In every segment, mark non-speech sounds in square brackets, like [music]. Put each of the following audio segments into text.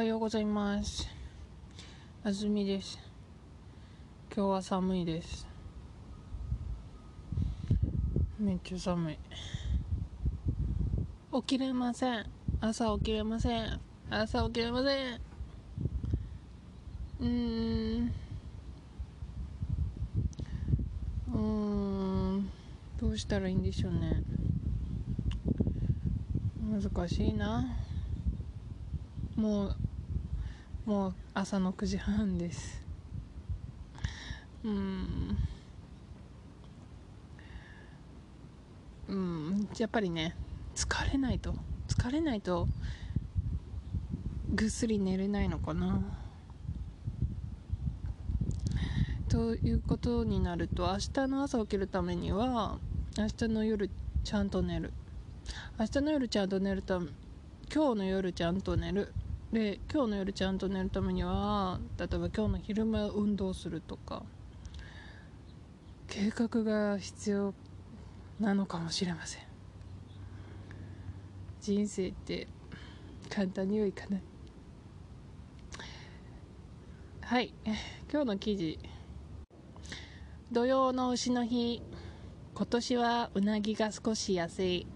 はようございます。あずみです。今日は寒いです。めっちゃ寒い。起きれません。朝起きれません。朝起きれません。うーん。うーん。どうしたらいいんでしょうね。難しいな。もうもう朝の9時半です。うん。うん。やっぱりね疲れないと。疲れないとぐっすり寝れないのかな。ということになると明日の朝起きるためには明日の夜ちゃんと寝る。明日の夜ちゃんと寝るため今日の夜ちゃんと寝る。で今日の夜ちゃんと寝るためには例えば今日の昼間運動するとか計画が必要なのかもしれません。人生って簡単にはいかない。はい。今日の記事。土曜の牛の日。今年はうなぎが少し安い。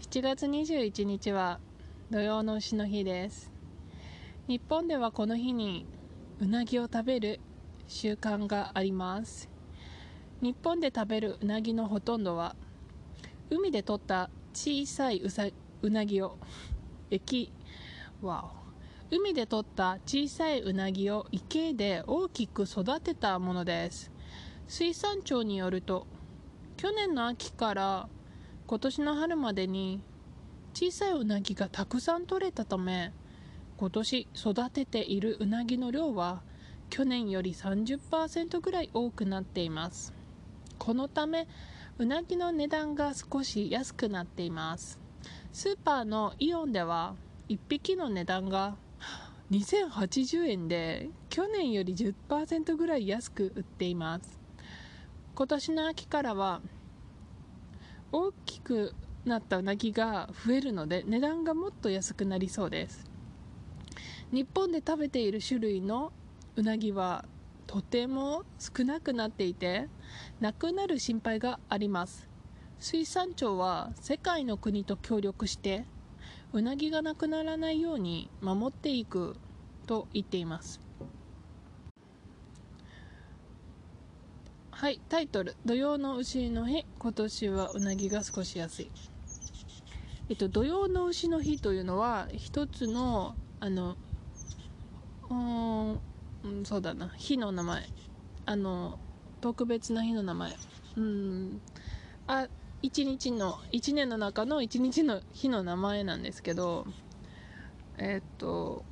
7月21日は土用の丑の日です。日本ではこの日にうなぎを食べる習慣があります。日本で食べるうなぎのほとんどは海で取った小さいうさうなぎを駅わお。海で取った小さいうなぎを池で大きく育てたものです。水産庁によると去年の秋から今年の春までに小さいうなぎがたくさん取れたため今年育てているうなぎの量は去年より30%ぐらい多くなっています。このためうなぎの値段が少し安くなっています。スーパーのイオンでは1匹の値段が2080円で去年より10%ぐらい安く売っています。今年の秋からは大きくなったうなぎが増えるので値段がもっと安くなりそうです。日本で食べている種類のうなぎはとても少なくなっていてなくなる心配があります。水産庁は世界の国と協力してうなぎがなくならないように守っていくと言っています。はいタイトル「土曜の牛の日。今年はうなぎが少し安い」えっと、土用の牛の日というのは一つのあのうんそうだな。日の名前。あの特別な日の名前。うん。あ一日の一年の中の一日の日の名前なんですけどえっと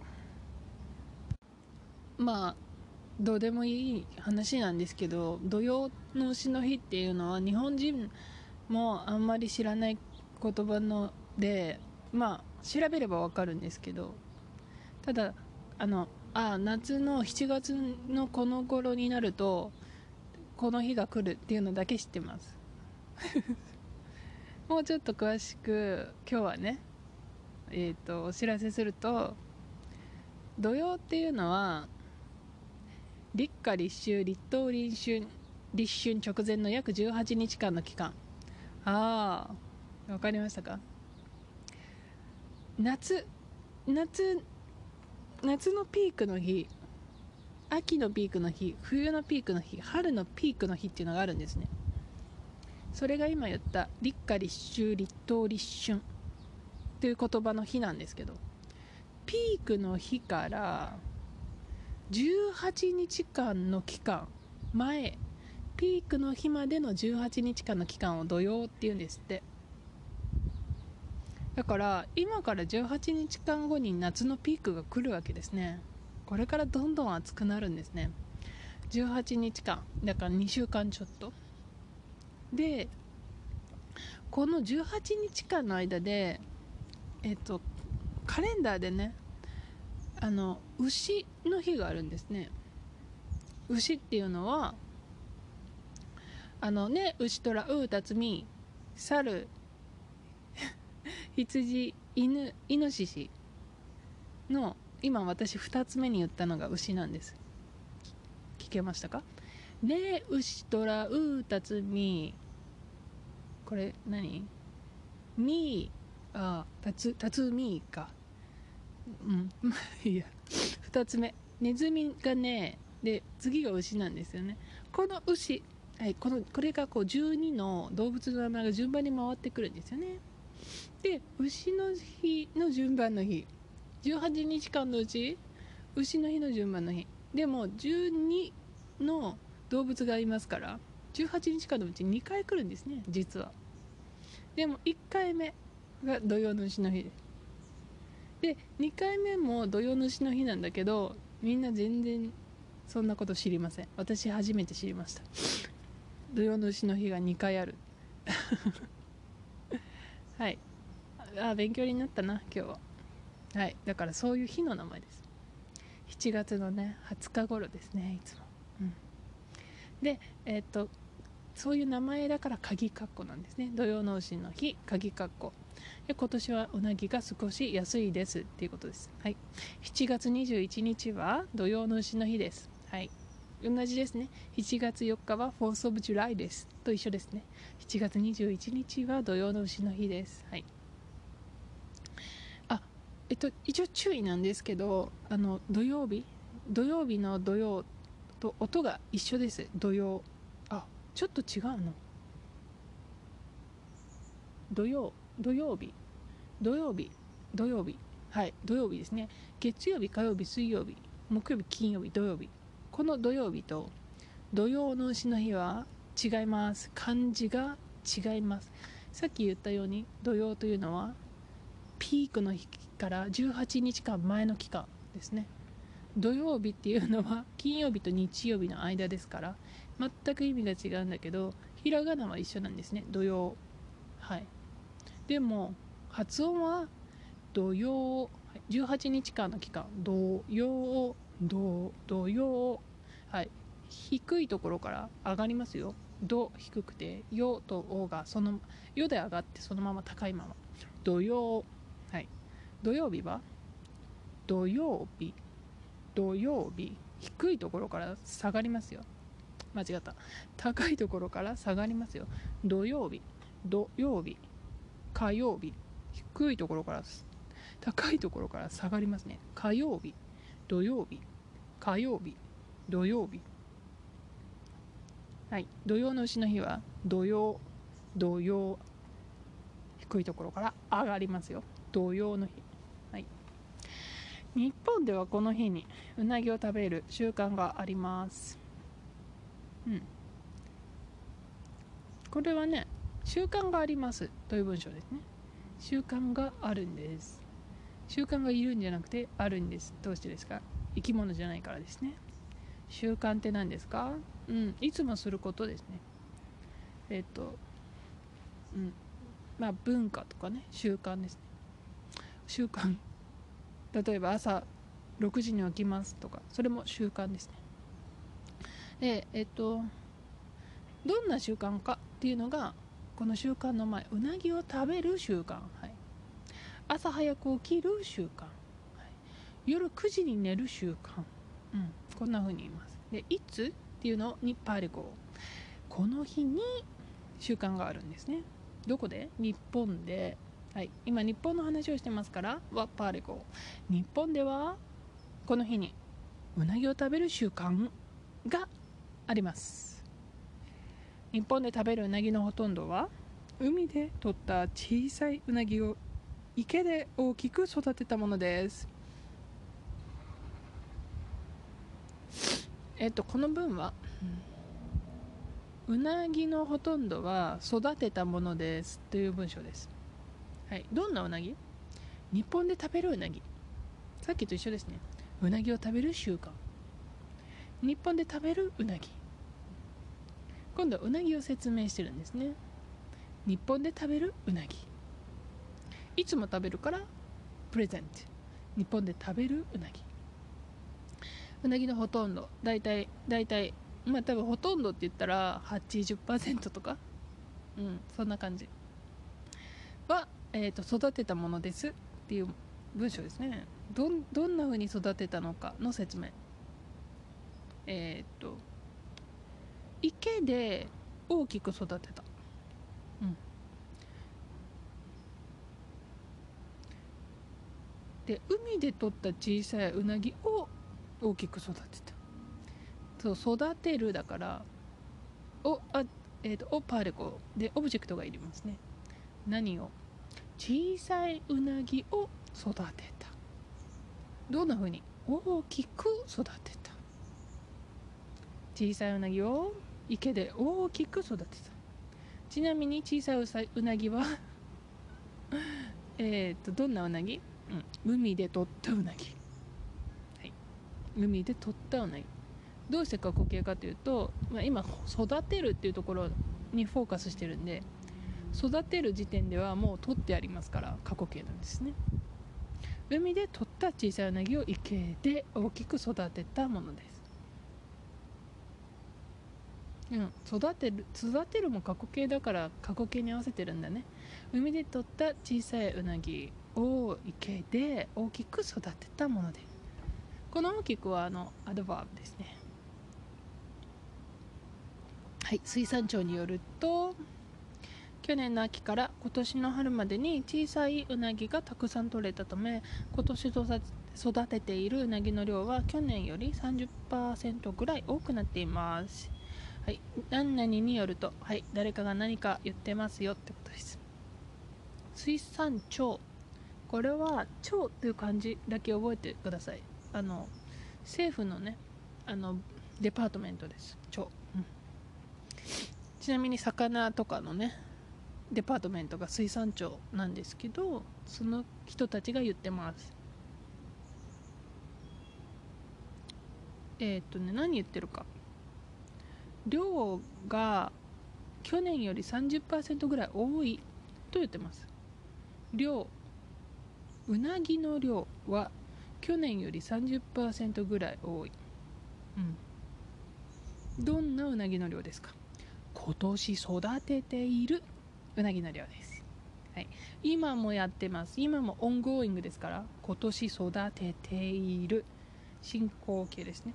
まあどうでもいい話なんですけど土用の牛の日っていうのは日本人もあんまり知らない言葉のでまあ調べればわかるんですけどただあのあ夏の7月のこの頃になるとこの日が来るっていうのだけ知ってます。[laughs] もうちょっと詳しく今日はねえっ、ー、とお知らせすると土曜っていうのは立夏立秋立冬立春立春直前の約18日間の期間。ああわかりましたか？夏夏夏のピークの日秋のピークの日冬のピークの日春のピークの日っていうのがあるんですね。それが今言った立夏立秋立冬立春という言葉の日なんですけどピークの日から18日間の期間前ピークの日までの18日間の期間を土曜っていうんですって。だから今から18日間後に夏のピークが来るわけですね。これからどんどん暑くなるんですね。18日間。だから2週間ちょっと。でこの18日間の間でえっとカレンダーでねあの牛の日があるんですね。牛っていうのはあのね牛とらうたつみ猿羊犬イノシシの今私2つ目に言ったのが牛なんです。聞けましたか？で牛とらうたつみ。これ何？みあたつたつみか。うん。[laughs] いや2つ目。ネズミがねで次が牛なんですよね。この牛、はい、このこれがこう12の動物の名前が順番に回ってくるんですよね。で牛の日の順番の日。18日間のうち牛の日の順番の日。でも12の動物がいますから18日間のうち2回来るんですね実は。でも1回目が土曜の牛の日。で2回目も土曜の牛の日なんだけどみんな全然そんなこと知りません。私初めて知りました。土曜の牛の日が2回ある。はい。あ勉強になったな今日は。はい。だからそういう日の名前です。7月のね20日頃ですねいつも、うん、でえー、っとそういう名前だから鍵括弧なんですね。土曜の牛の日鍵括弧。で今年はうなぎが少し安いですっていうことです、はい、7月21日は土曜の牛の日です。はい。同じですね。7月4日は 4th of July です。と一緒ですね。7月21日は土曜の牛の日です。はい。あえっと一応注意なんですけどあの土曜日？土曜日の土曜と音が一緒です。土曜。あちょっと違うの。土曜土曜日。土曜日。土曜日。はい土曜日ですね。月曜日火曜日水曜日。木曜日金曜日土曜日。この土曜日と土曜の牛の日は違います。漢字が違います。さっき言ったように土曜というのはピークの日から18日間前の期間ですね。土曜日っていうのは金曜日と日曜日の間ですから全く意味が違うんだけどひらがなは一緒なんですね。土曜はい。でも発音は土曜18日間の期間。土曜土土曜はい。低いところから上がりますよ。土低くてよとおがそのよで上がってそのまま高いまま。土曜。はい。土曜日は？土曜日。土曜日。低いところから下がりますよ。間違った。高いところから下がりますよ。土曜日。土曜日。火曜日。低いところから高いところから下がりますね。火曜日。土曜日。火曜日。土曜日。はい。土曜の牛の日は土曜土曜低いところから上がりますよ。土曜の日。はい。日本ではこの日にうなぎを食べる習慣があります。うん。これはね習慣がありますという文章ですね。習慣があるんです。習慣がいるんじゃなくてあるんです。どうしてですか？生き物じゃないからですね。習慣って何ですか？うんいつもすることですね。えっ、とうんまあ文化とかね習慣ですね。習慣。例えば朝6時に起きますとかそれも習慣ですね。でえっ、とどんな習慣かっていうのがこの習慣の前うなぎを食べる習慣、はい、朝早く起きる習慣。夜9時に寝る習慣、うん、こんな風に言います。でいつっていうのにパーレゴこの日に習慣があるんですね。どこで？日本で、はい、今日本の話をしてますからはパーレゴ日本ではこの日にうなぎを食べる習慣があります。日本で食べるうなぎのほとんどは海で取った小さいうなぎを池で大きく育てたものです。えっとこの文は、うなぎのほとんどは育てたものですという文章です。はい。どんなうなぎ？日本で食べるうなぎ。さっきと一緒ですね。うなぎを食べる習慣。日本で食べるうなぎ。今度はうなぎを説明してるんですね。日本で食べるうなぎ。いつも食べるからプレゼント。日本で食べるうなぎうなぎのほとんど。大体大体まあ多分ほとんどって言ったら80%とか。うんそんな感じ。は、えーと、育てたものです。っていう文章ですね。どんどんな風に育てたのかの説明。えー、っと池で大きく育てた、うん、で海で取った小さいうなぎを大きく育てた。そう育てるだからおあえーと、オパーレコでオブジェクトがいりますね。何を？小さいうなぎを育てた。どんな風に？大きく育てた。小さいうなぎを池で大きく育てた。ちなみに小さいうなぎは [laughs] えっとどんなうなぎ、うん、海で取ったうなぎ、海で取ったうなぎどうして過去形かというと、まあ、今育てるっていうところにフォーカスしてるんで育てる時点ではもう取ってありますから過去形なんですね。海で取った小さいうなぎを池で大きく育てたものです。うん、育てる育てるも過去形だから過去形に合わせてるんだね。海で取った小さいうなぎを池で大きく育てたものです。この大きくはあのアドバーブですねはい水産庁によると去年の秋から今年の春までに小さいうなぎがたくさん取れたため今年育てているうなぎの量は去年より30%ぐらい多くなっていますはい、何々によると、はい、誰かが何か言ってますよってことです。水産庁。これは、庁という漢字だけ覚えてください。あの、政府のね、あの、デパートメントです。庁。うん、ちなみに、魚とかのね、デパートメントが水産庁なんですけど、その人たちが言ってます。えー、っとね、何言ってるか。量が去年より30%ぐらい多いと言ってます量うなぎの量は去年より30%ぐらい多い、うん、どんなうなぎの量ですか？今年育てているうなぎの量です、はい、今もやってます。今もオンゴーイングですから今年育てている進行形ですね。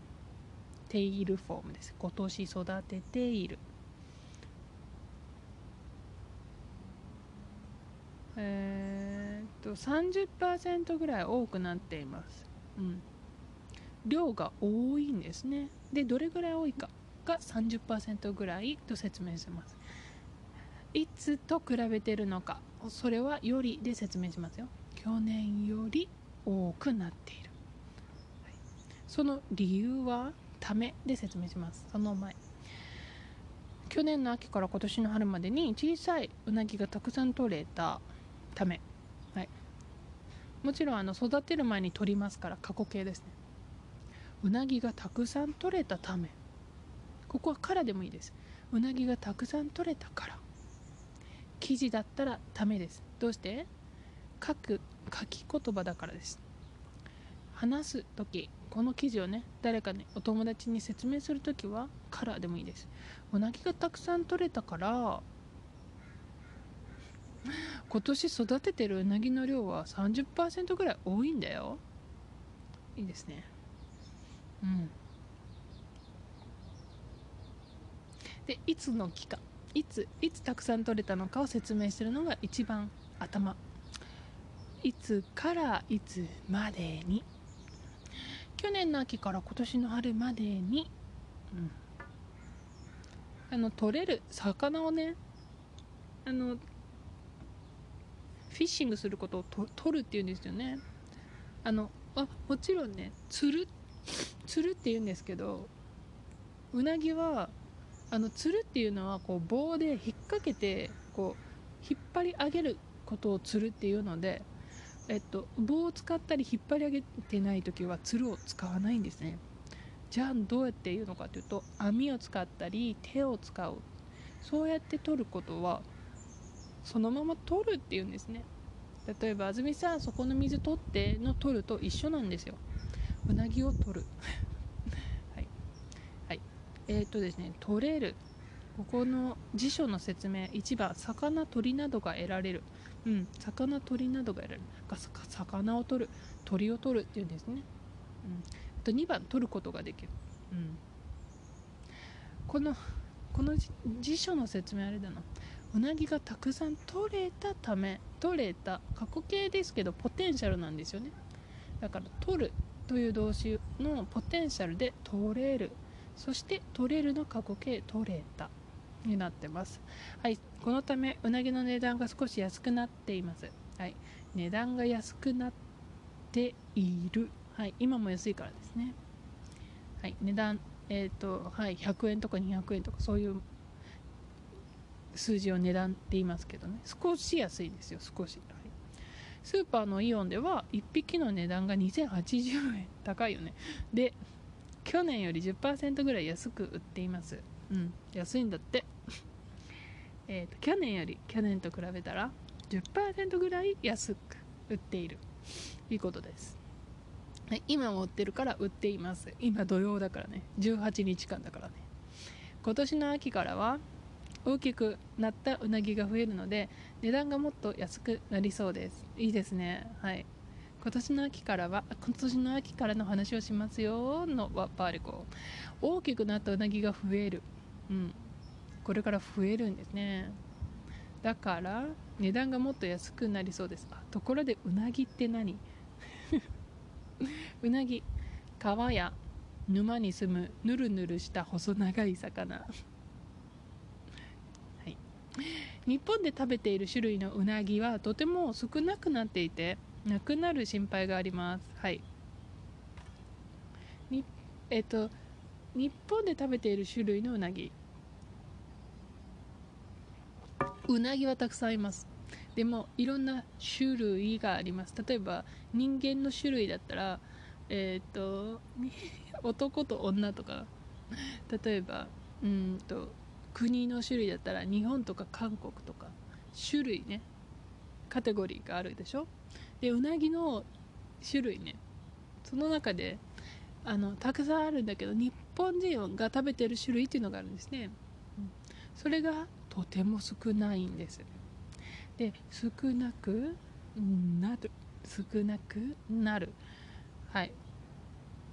ているフォームです。今年育てている。えー、っと30%ぐらい多くなっています。うん。量が多いんですね。でどれぐらい多いかが30%ぐらいと説明します。いつと比べてるのかそれはよりで説明しますよ。去年より多くなっている、はい、その理由はためで説明します。その前。去年の秋から今年の春までに小さいうなぎがたくさん取れたため、もちろんあの育てる前に取りますから過去形ですね。うなぎがたくさん取れたためここはからでもいいです。うなぎがたくさん取れたから記事だったらためです。どうして？書く書き言葉だからです。話す時この記事をね誰かねお友達に説明する時はカラーでもいいです。うなぎがたくさん取れたから [laughs] 今年育ててるうなぎの量は30%ぐらい多いんだよ。いいですね。うん。でいつの期間いついつたくさん取れたのかを説明するのが一番頭。いつからいつまでに。去年の秋から今年の春までに、うん、あの取れる魚をねあのフィッシングすることをと取るっていうんですよね。あのあもちろんね釣る釣るって言うんですけどうなぎはあの釣るっていうのはこう棒で引っ掛けてこう引っ張り上げることを釣るっていうのでえっと、棒を使ったり引っ張り上げてない時はつるを使わないんですね。じゃあどうやって言うのかというと網を使ったり手を使う。そうやって取ることはそのまま取るっていうんですね。例えば安住さんそこの水取っての取ると一緒なんですよ。うなぎを取る。[laughs] はい、はい、えっ、とですね取れる。ここの辞書の説明1番魚鳥などが得られる。うん。魚鳥などが得られる。魚を取る。鳥を取るっていうんですね、うん、あと2番取ることができる、うん、このこの辞書の説明あれだな。うなぎがたくさん取れたため取れた過去形ですけどポテンシャルなんですよね。だから取るという動詞のポテンシャルで取れる。そして取れるの過去形取れたになってます。はいこのためうなぎの値段が少し安くなっています。はい値段が安くなっている。はい今も安いからですね。はい値段えっ、ー、とはい100円とか200円とかそういう数字を値段って言いますけどね。少し安いですよ少し、はい、スーパーのイオンでは1匹の値段が2080円高いよね。で去年より10%ぐらい安く売っています。うん安いんだって。[laughs] えと去年より去年と比べたら10%ぐらい安く売っている。といいことです、今も売ってるから売っています。今土曜だからね。18日間だからね。今年の秋からは大きくなったうなぎが増えるので値段がもっと安くなりそうです。いいですね。はい。今年の秋からは今年の秋からの話をしますよのワッパーリコ大きくなったうなぎが増える。うん。これから増えるんですね。だから値段がもっと安くなりそうです。あところでうなぎって何？[laughs] うなぎ川や沼に住むぬるぬるした細長い魚。日本で食べている種類のうなぎはとても少なくなっていてなくなる心配があります。はい。にえっと日本で食べている種類のうなぎ。うなぎはたくさんいます。でもいろんな種類があります。例えば人間の種類だったらえっ、と [laughs] 男と女とか。例えばうんと国の種類だったら日本とか韓国とか種類ねカテゴリーがあるでしょ？でうなぎの種類ねその中であのたくさんあるんだけど日本人が食べてる種類っていうのがあるんですね、うん、それがとても少ないんです。で少なくなる。少なくなる。はい。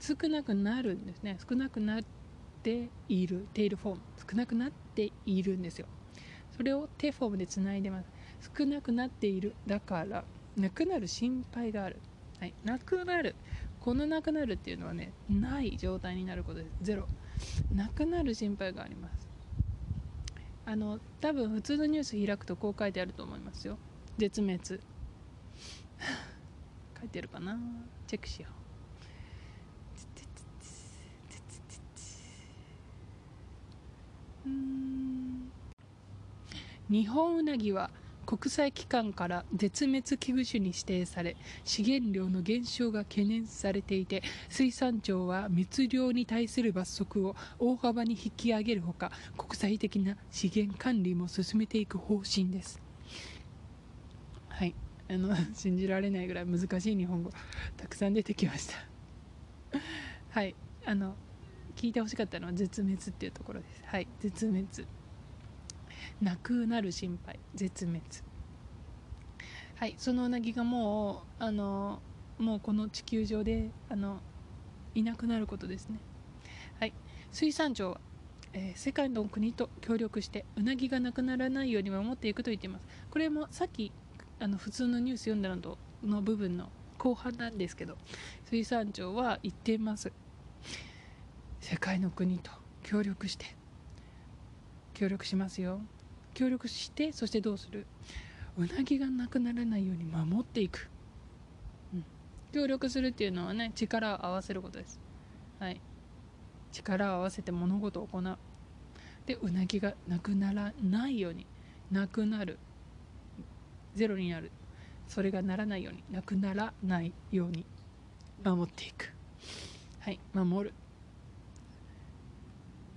少なくなるんですね。少なくなってているテイルフォーム少なくなっているんですよ。それをテフォームでつないでます。少なくなっているだからなくなる心配がある、はい、なくなる。このなくなるっていうのはねない状態になることです。ゼロ。なくなる心配があります。あの多分普通のニュース開くとこう書いてあると思いますよ。絶滅。[laughs] 書いてるかな？チェックしよう。日本ウナギは国際機関から絶滅危惧種に指定され資源量の減少が懸念されていて水産庁は密漁に対する罰則を大幅に引き上げるほか国際的な資源管理も進めていく方針です。はい。あの [laughs] 信じられないぐらい難しい日本語たくさん出てきました。はい。あの聞いてほしかったのは絶滅っていうところです。はい絶滅。なくなる心配。絶滅。はいそのうなぎがもうあのもうこの地球上であのいなくなることですね。はい水産庁は、えー、世界の国と協力してうなぎがなくならないように守っていくと言っています。これもさっきあの普通のニュース読んだのとの部分の後半なんですけど水産庁は言っています。世界の国と協力して。協力しますよ。協力してそしてどうする。うなぎがなくならないように守っていく、うん、協力するっていうのはね力を合わせることです。はい。力を合わせて物事を行う。でうなぎがなくならないように。なくなる。ゼロになる。それがならないように。なくならないように。守っていく。はい。守る。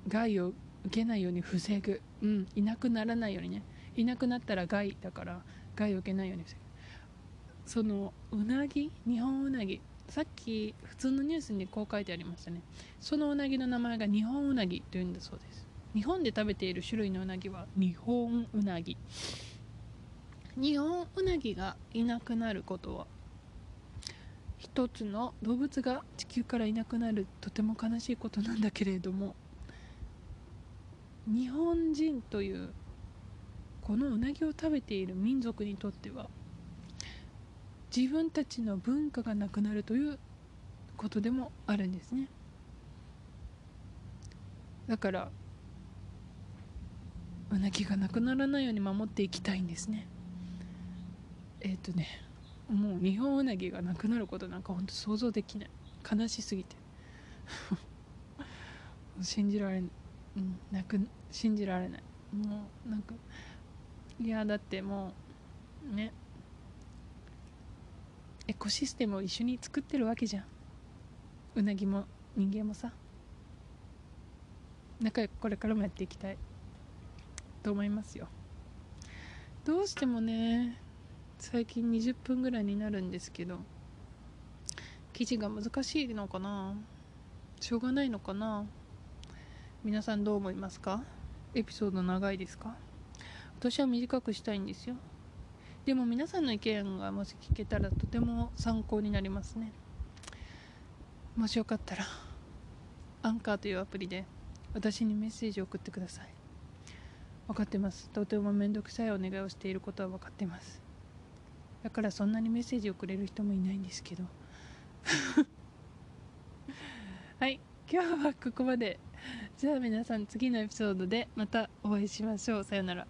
害を受けないように防ぐ、うん、いなくならないようにね。いなくなったら害だから害を受けないように防ぐ。そのうなぎ日本うなぎ。さっき普通のニュースにこう書いてありましたね。そのうなぎの名前が日本うなぎというんだそうです。日本で食べている種類のうなぎは日本うなぎ。日本うなぎがいなくなることは一つの動物が地球からいなくなるとても悲しいことなんだけれども日本人というこのうなぎを食べている民族にとっては自分たちの文化がなくなるということでもあるんですね。だからうなぎがなくならないように守っていきたいんですね。えっ、ー、とねもう日本うなぎがなくなることなんか本当想像できない。悲しすぎて。[laughs] 信じられない、うん、なく信じられない。もうなんかいやだってもうね。エコシステムを一緒に作ってるわけじゃん。うなぎも人間もさ。仲良くこれからもやっていきたい。と思いますよ。どうしてもね最近20分ぐらいになるんですけど記事が難しいのかな。しょうがないのかな。皆さんどう思いますか？エピソード長いですか？私は短くしたいんですよ。でも皆さんの意見がもし聞けたらとても参考になりますね。もしよかったらアンカーというアプリで私にメッセージを送ってください。分かってます。とても面倒くさいお願いをしていることは分かってます。だからそんなにメッセージをくれる人もいないんですけど。[laughs] はい。今日はここまで。じゃあ皆さん次のエピソードでまたお会いしましょう。さよなら。